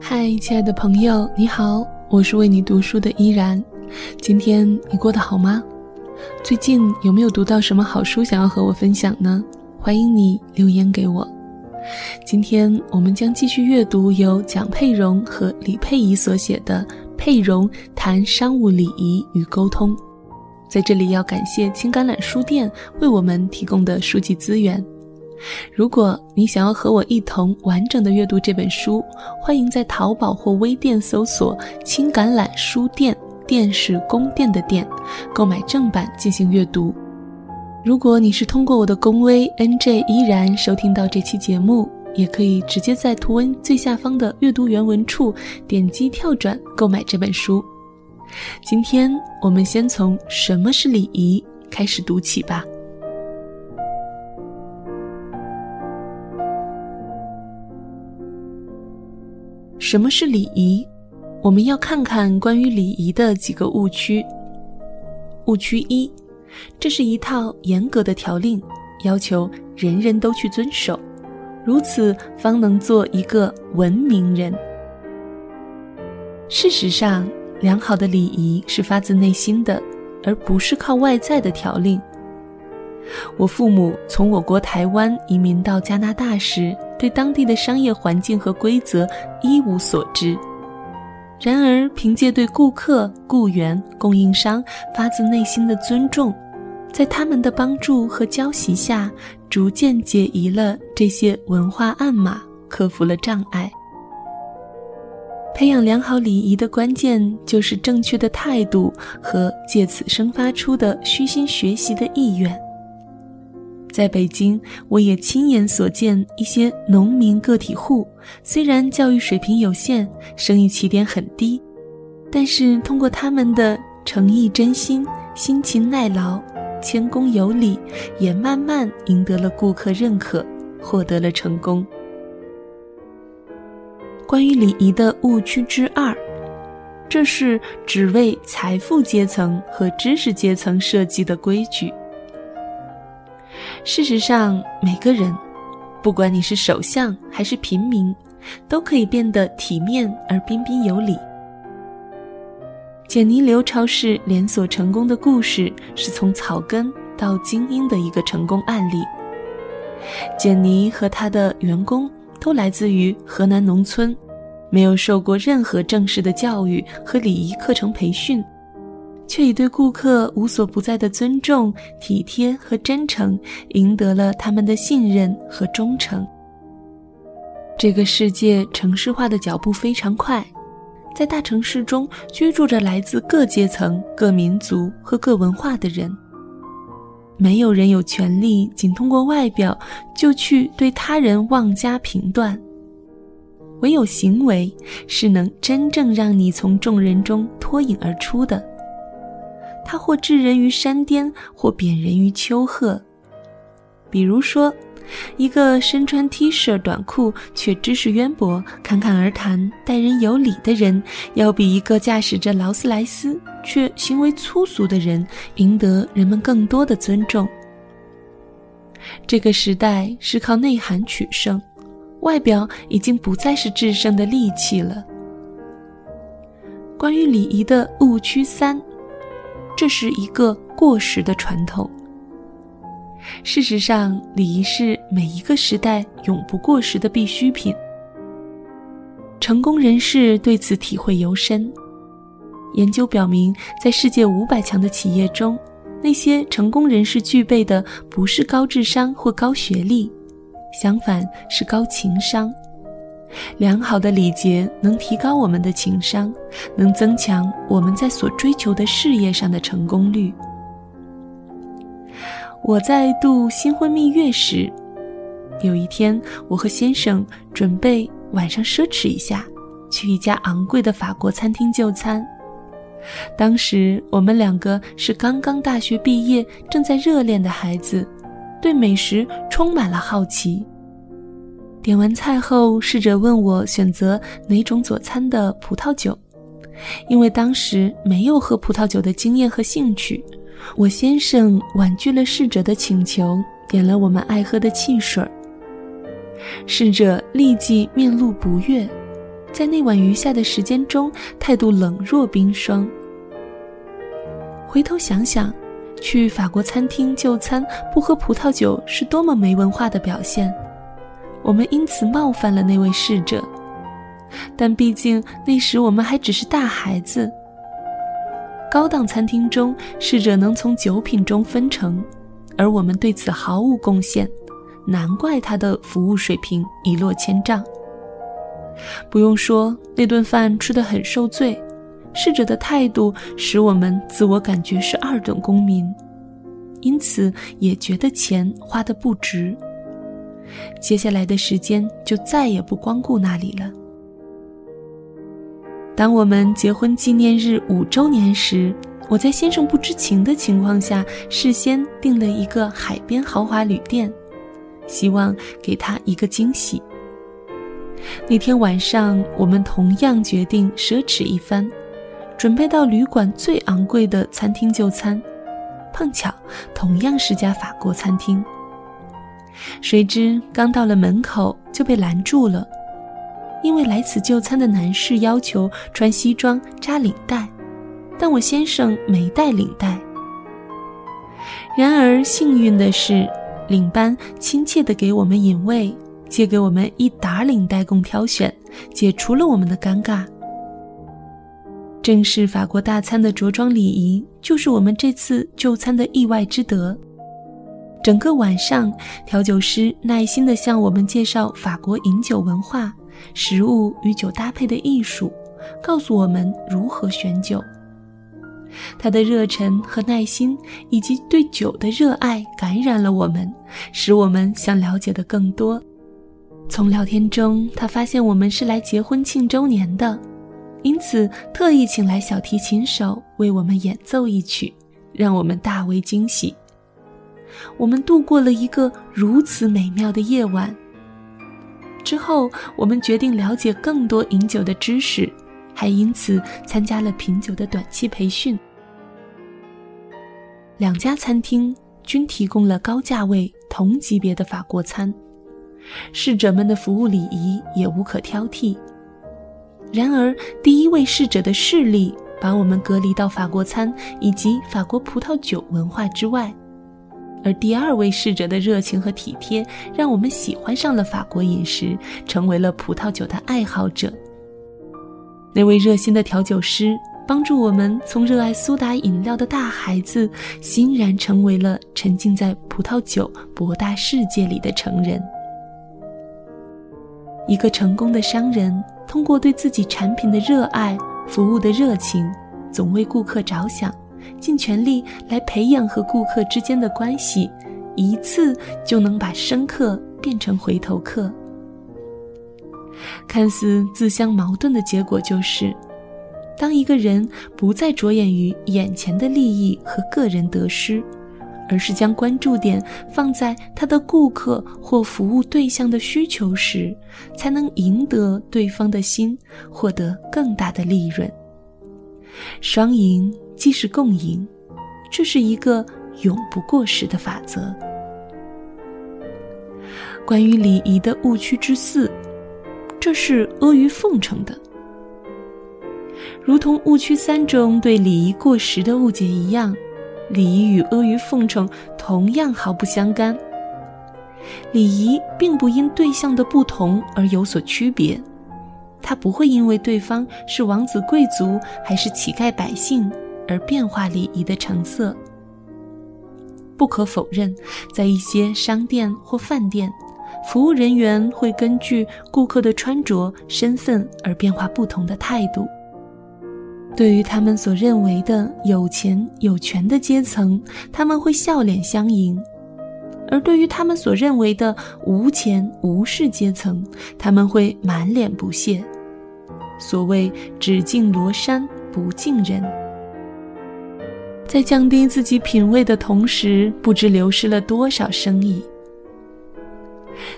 嗨，亲爱的朋友，你好，我是为你读书的依然。今天你过得好吗？最近有没有读到什么好书想要和我分享呢？欢迎你留言给我。今天我们将继续阅读由蒋佩蓉和李佩仪所写的《佩蓉谈商务礼仪与沟通》。在这里要感谢青橄榄书店为我们提供的书籍资源。如果你想要和我一同完整的阅读这本书，欢迎在淘宝或微店搜索“青橄榄书店”，店是宫殿的店，购买正版进行阅读。如果你是通过我的公微 NJ 依然收听到这期节目，也可以直接在图文最下方的阅读原文处点击跳转购买这本书。今天我们先从什么是礼仪开始读起吧。什么是礼仪？我们要看看关于礼仪的几个误区。误区一，这是一套严格的条令，要求人人都去遵守，如此方能做一个文明人。事实上，良好的礼仪是发自内心的，而不是靠外在的条令。我父母从我国台湾移民到加拿大时，对当地的商业环境和规则一无所知。然而，凭借对顾客、雇员、供应商发自内心的尊重，在他们的帮助和教习下，逐渐解疑了这些文化暗码，克服了障碍。培养良好礼仪的关键，就是正确的态度和借此生发出的虚心学习的意愿。在北京，我也亲眼所见一些农民个体户，虽然教育水平有限，生意起点很低，但是通过他们的诚意真心、辛勤耐劳、谦恭有礼，也慢慢赢得了顾客认可，获得了成功。关于礼仪的误区之二，这是只为财富阶层和知识阶层设计的规矩。事实上，每个人，不管你是首相还是平民，都可以变得体面而彬彬有礼。简尼刘超市连锁成功的故事，是从草根到精英的一个成功案例。简尼和他的员工都来自于河南农村，没有受过任何正式的教育和礼仪课程培训。却以对顾客无所不在的尊重、体贴和真诚，赢得了他们的信任和忠诚。这个世界城市化的脚步非常快，在大城市中居住着来自各阶层、各民族和各文化的人。没有人有权利仅通过外表就去对他人妄加评断，唯有行为是能真正让你从众人中脱颖而出的。他或置人于山巅，或贬人于丘壑。比如说，一个身穿 T 恤短裤却知识渊博、侃侃而谈、待人有礼的人，要比一个驾驶着劳斯莱斯却行为粗俗的人赢得人们更多的尊重。这个时代是靠内涵取胜，外表已经不再是制胜的利器了。关于礼仪的误区三。这是一个过时的传统。事实上，礼仪是每一个时代永不过时的必需品。成功人士对此体会尤深。研究表明，在世界五百强的企业中，那些成功人士具备的不是高智商或高学历，相反是高情商。良好的礼节能提高我们的情商，能增强我们在所追求的事业上的成功率。我在度新婚蜜月时，有一天，我和先生准备晚上奢侈一下，去一家昂贵的法国餐厅就餐。当时我们两个是刚刚大学毕业、正在热恋的孩子，对美食充满了好奇。点完菜后，侍者问我选择哪种佐餐的葡萄酒，因为当时没有喝葡萄酒的经验和兴趣。我先生婉拒了侍者的请求，点了我们爱喝的汽水。侍者立即面露不悦，在那晚余下的时间中，态度冷若冰霜。回头想想，去法国餐厅就餐不喝葡萄酒是多么没文化的表现。我们因此冒犯了那位侍者，但毕竟那时我们还只是大孩子。高档餐厅中，侍者能从酒品中分成，而我们对此毫无贡献，难怪他的服务水平一落千丈。不用说，那顿饭吃得很受罪，侍者的态度使我们自我感觉是二等公民，因此也觉得钱花得不值。接下来的时间就再也不光顾那里了。当我们结婚纪念日五周年时，我在先生不知情的情况下，事先订了一个海边豪华旅店，希望给他一个惊喜。那天晚上，我们同样决定奢侈一番，准备到旅馆最昂贵的餐厅就餐，碰巧同样是家法国餐厅。谁知刚到了门口就被拦住了。因为来此就餐的男士要求穿西装扎领带，但我先生没带领带。然而幸运的是，领班亲切地给我们引位，借给我们一打领带供挑选，解除了我们的尴尬。正是法国大餐的着装礼仪，就是我们这次就餐的意外之得。整个晚上，调酒师耐心地向我们介绍法国饮酒文化。食物与酒搭配的艺术，告诉我们如何选酒。他的热忱和耐心，以及对酒的热爱，感染了我们，使我们想了解的更多。从聊天中，他发现我们是来结婚庆周年的，因此特意请来小提琴手为我们演奏一曲，让我们大为惊喜。我们度过了一个如此美妙的夜晚。之后，我们决定了解更多饮酒的知识，还因此参加了品酒的短期培训。两家餐厅均提供了高价位同级别的法国餐，侍者们的服务礼仪也无可挑剔。然而，第一位侍者的势力把我们隔离到法国餐以及法国葡萄酒文化之外。而第二位侍者的热情和体贴，让我们喜欢上了法国饮食，成为了葡萄酒的爱好者。那位热心的调酒师帮助我们从热爱苏打饮料的大孩子，欣然成为了沉浸在葡萄酒博大世界里的成人。一个成功的商人，通过对自己产品的热爱、服务的热情，总为顾客着想。尽全力来培养和顾客之间的关系，一次就能把生客变成回头客。看似自相矛盾的结果就是，当一个人不再着眼于眼前的利益和个人得失，而是将关注点放在他的顾客或服务对象的需求时，才能赢得对方的心，获得更大的利润。双赢。既是共赢，这是一个永不过时的法则。关于礼仪的误区之四，这是阿谀奉承的，如同误区三中对礼仪过时的误解一样，礼仪与阿谀奉承同样毫不相干。礼仪并不因对象的不同而有所区别，它不会因为对方是王子贵族还是乞丐百姓。而变化礼仪的成色。不可否认，在一些商店或饭店，服务人员会根据顾客的穿着、身份而变化不同的态度。对于他们所认为的有钱有权的阶层，他们会笑脸相迎；而对于他们所认为的无钱无势阶层，他们会满脸不屑。所谓“只敬罗衫，不敬人”。在降低自己品味的同时，不知流失了多少生意。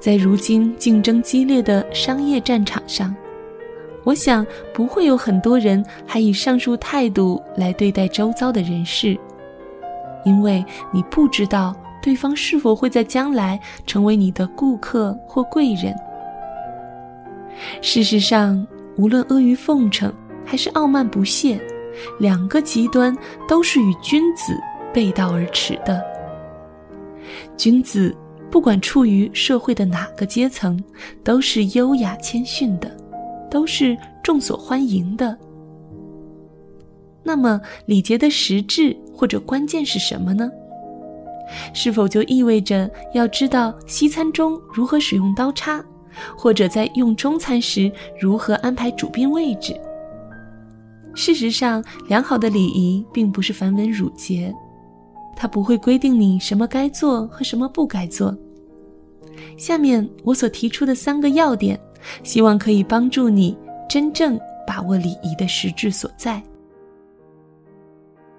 在如今竞争激烈的商业战场上，我想不会有很多人还以上述态度来对待周遭的人事，因为你不知道对方是否会在将来成为你的顾客或贵人。事实上，无论阿谀奉承还是傲慢不屑，两个极端都是与君子背道而驰的。君子不管处于社会的哪个阶层，都是优雅谦逊的，都是众所欢迎的。那么，礼节的实质或者关键是什么呢？是否就意味着要知道西餐中如何使用刀叉，或者在用中餐时如何安排主宾位置？事实上，良好的礼仪并不是繁文缛节，它不会规定你什么该做和什么不该做。下面我所提出的三个要点，希望可以帮助你真正把握礼仪的实质所在。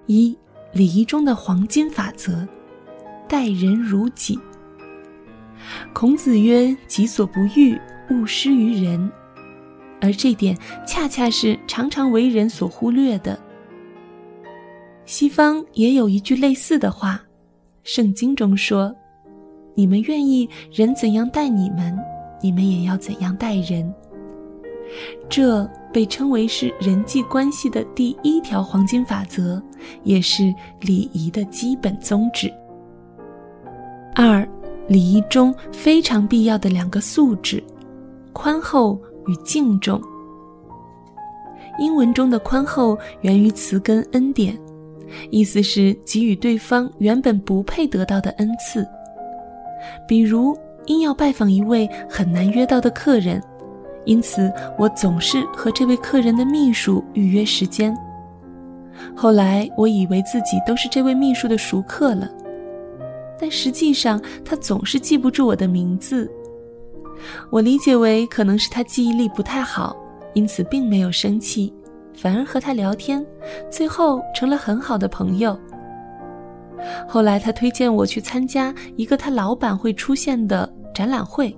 一、礼仪中的黄金法则。待人如己。孔子曰：“己所不欲，勿施于人。”而这点恰恰是常常为人所忽略的。西方也有一句类似的话，圣经中说：“你们愿意人怎样待你们，你们也要怎样待人。”这被称为是人际关系的第一条黄金法则，也是礼仪的基本宗旨。二，礼仪中非常必要的两个素质：宽厚与敬重。英文中的宽厚源于词根恩典，意思是给予对方原本不配得到的恩赐。比如，因要拜访一位很难约到的客人，因此我总是和这位客人的秘书预约时间。后来，我以为自己都是这位秘书的熟客了。但实际上，他总是记不住我的名字。我理解为可能是他记忆力不太好，因此并没有生气，反而和他聊天，最后成了很好的朋友。后来他推荐我去参加一个他老板会出现的展览会，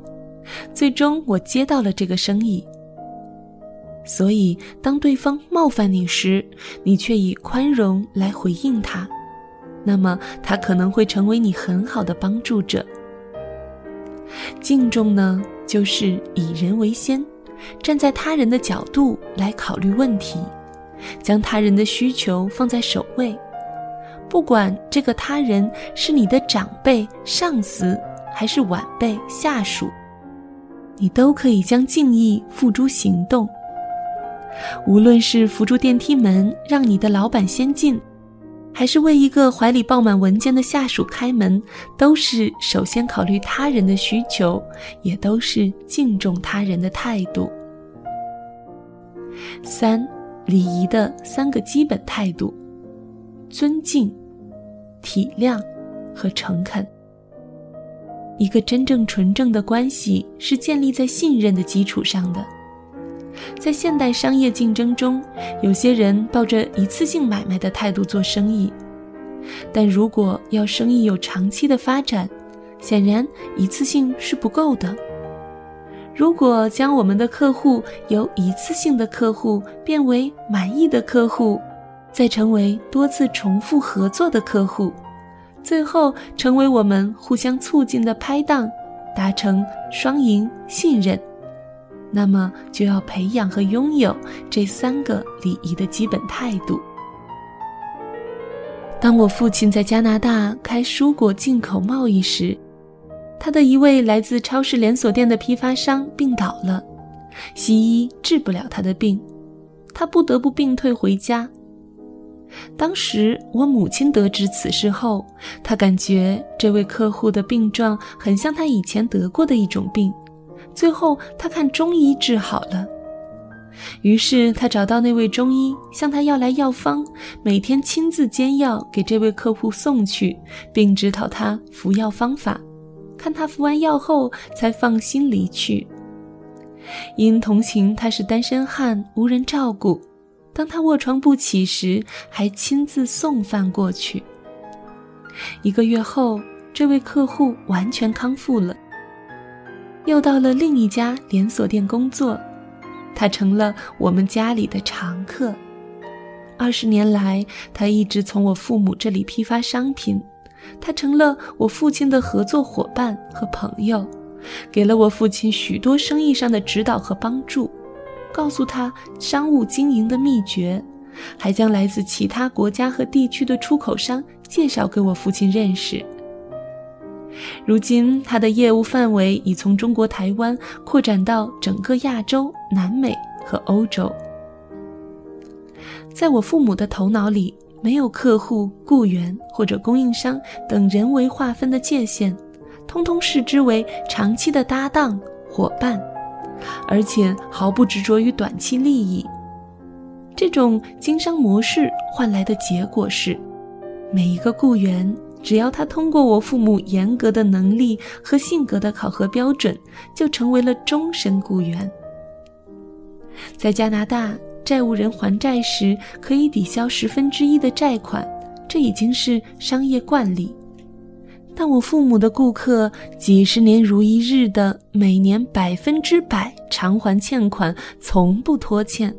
最终我接到了这个生意。所以，当对方冒犯你时，你却以宽容来回应他。那么，他可能会成为你很好的帮助者。敬重呢，就是以人为先，站在他人的角度来考虑问题，将他人的需求放在首位。不管这个他人是你的长辈、上司，还是晚辈、下属，你都可以将敬意付诸行动。无论是扶住电梯门，让你的老板先进。还是为一个怀里抱满文件的下属开门，都是首先考虑他人的需求，也都是敬重他人的态度。三，礼仪的三个基本态度：尊敬、体谅和诚恳。一个真正纯正的关系是建立在信任的基础上的。在现代商业竞争中，有些人抱着一次性买卖的态度做生意，但如果要生意有长期的发展，显然一次性是不够的。如果将我们的客户由一次性的客户变为满意的客户，再成为多次重复合作的客户，最后成为我们互相促进的拍档，达成双赢信任。那么就要培养和拥有这三个礼仪的基本态度。当我父亲在加拿大开蔬果进口贸易时，他的一位来自超市连锁店的批发商病倒了，西医治不了他的病，他不得不病退回家。当时我母亲得知此事后，她感觉这位客户的病状很像他以前得过的一种病。最后，他看中医治好了。于是他找到那位中医，向他要来药方，每天亲自煎药给这位客户送去，并指导他服药方法。看他服完药后，才放心离去。因同情他是单身汉，无人照顾，当他卧床不起时，还亲自送饭过去。一个月后，这位客户完全康复了。又到了另一家连锁店工作，他成了我们家里的常客。二十年来，他一直从我父母这里批发商品，他成了我父亲的合作伙伴和朋友，给了我父亲许多生意上的指导和帮助，告诉他商务经营的秘诀，还将来自其他国家和地区的出口商介绍给我父亲认识。如今，他的业务范围已从中国台湾扩展到整个亚洲、南美和欧洲。在我父母的头脑里，没有客户、雇员或者供应商等人为划分的界限，通通视之为长期的搭档、伙伴，而且毫不执着于短期利益。这种经商模式换来的结果是，每一个雇员。只要他通过我父母严格的能力和性格的考核标准，就成为了终身雇员。在加拿大，债务人还债时可以抵消十分之一的债款，这已经是商业惯例。但我父母的顾客几十年如一日的每年百分之百偿还欠款，从不拖欠，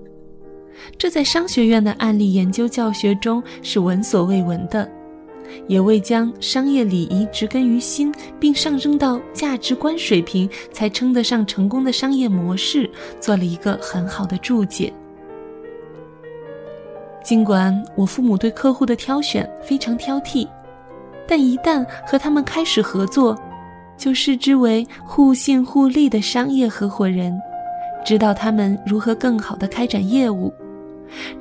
这在商学院的案例研究教学中是闻所未闻的。也为将商业礼仪植根于心，并上升到价值观水平，才称得上成功的商业模式，做了一个很好的注解。尽管我父母对客户的挑选非常挑剔，但一旦和他们开始合作，就视之为互信互利的商业合伙人，指导他们如何更好地开展业务。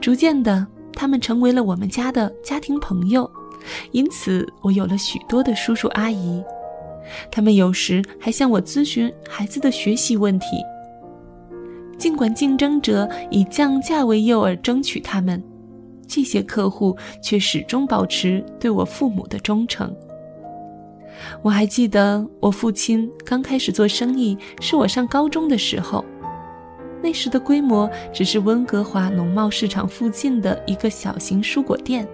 逐渐的，他们成为了我们家的家庭朋友。因此，我有了许多的叔叔阿姨，他们有时还向我咨询孩子的学习问题。尽管竞争者以降价为诱饵争取他们，这些客户却始终保持对我父母的忠诚。我还记得，我父亲刚开始做生意是我上高中的时候，那时的规模只是温哥华农贸市场附近的一个小型蔬果店。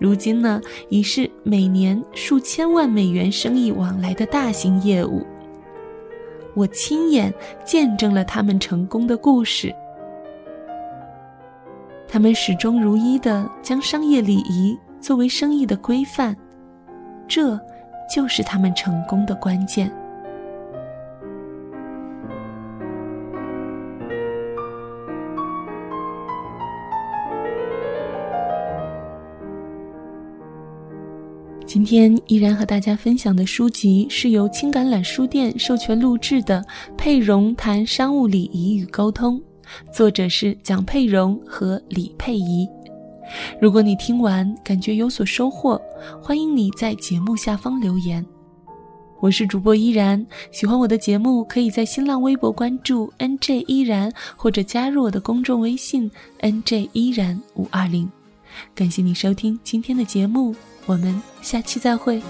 如今呢，已是每年数千万美元生意往来的大型业务。我亲眼见证了他们成功的故事。他们始终如一的将商业礼仪作为生意的规范，这就是他们成功的关键。今天依然和大家分享的书籍是由青橄榄书店授权录制的《佩蓉谈商务礼仪与沟通》，作者是蒋佩蓉和李佩仪。如果你听完感觉有所收获，欢迎你在节目下方留言。我是主播依然，喜欢我的节目可以在新浪微博关注 NJ 依然，或者加入我的公众微信 NJ 依然五二零。感谢你收听今天的节目。我们下期再会。